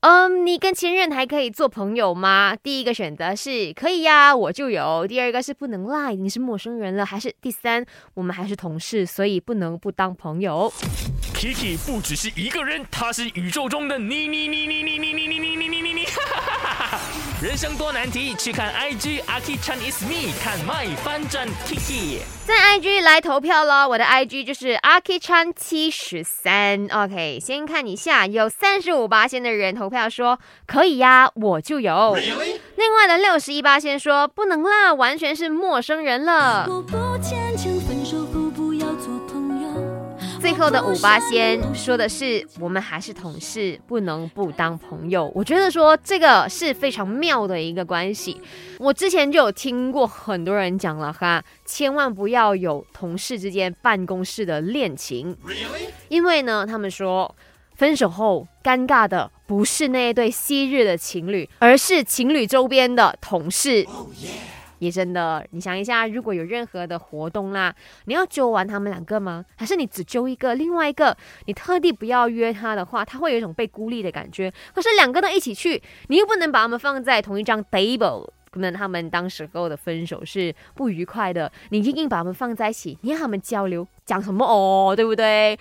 嗯，你跟前任还可以做朋友吗？第一个选择是可以呀，我就有。第二个是不能啦，已经是陌生人了。还是第三，我们还是同事，所以不能不当朋友。Kiki 不只是一个人，他是宇宙中的你你你你你你你你你你你。人生多难题，去看 IG Aki Chan is me，看 my 翻转 Kiki。在 IG 来投票咯，我的 IG 就是 Aki Chan 七十三。OK，先看一下，有三十五八仙的人投票说可以呀，我就有。另外的六十一八仙说不能啦，完全是陌生人了。最后的五八仙说的是，我们还是同事，不能不当朋友。我觉得说这个是非常妙的一个关系。我之前就有听过很多人讲了哈，千万不要有同事之间办公室的恋情，因为呢，他们说分手后尴尬的不是那一对昔日的情侣，而是情侣周边的同事。也真的，你想一下，如果有任何的活动啦，你要揪完他们两个吗？还是你只揪一个，另外一个你特地不要约他的话，他会有一种被孤立的感觉。可是两个都一起去，你又不能把他们放在同一张 table，可能他们当时候的分手是不愉快的，你硬硬把他们放在一起，你让他们交流讲什么哦，对不对？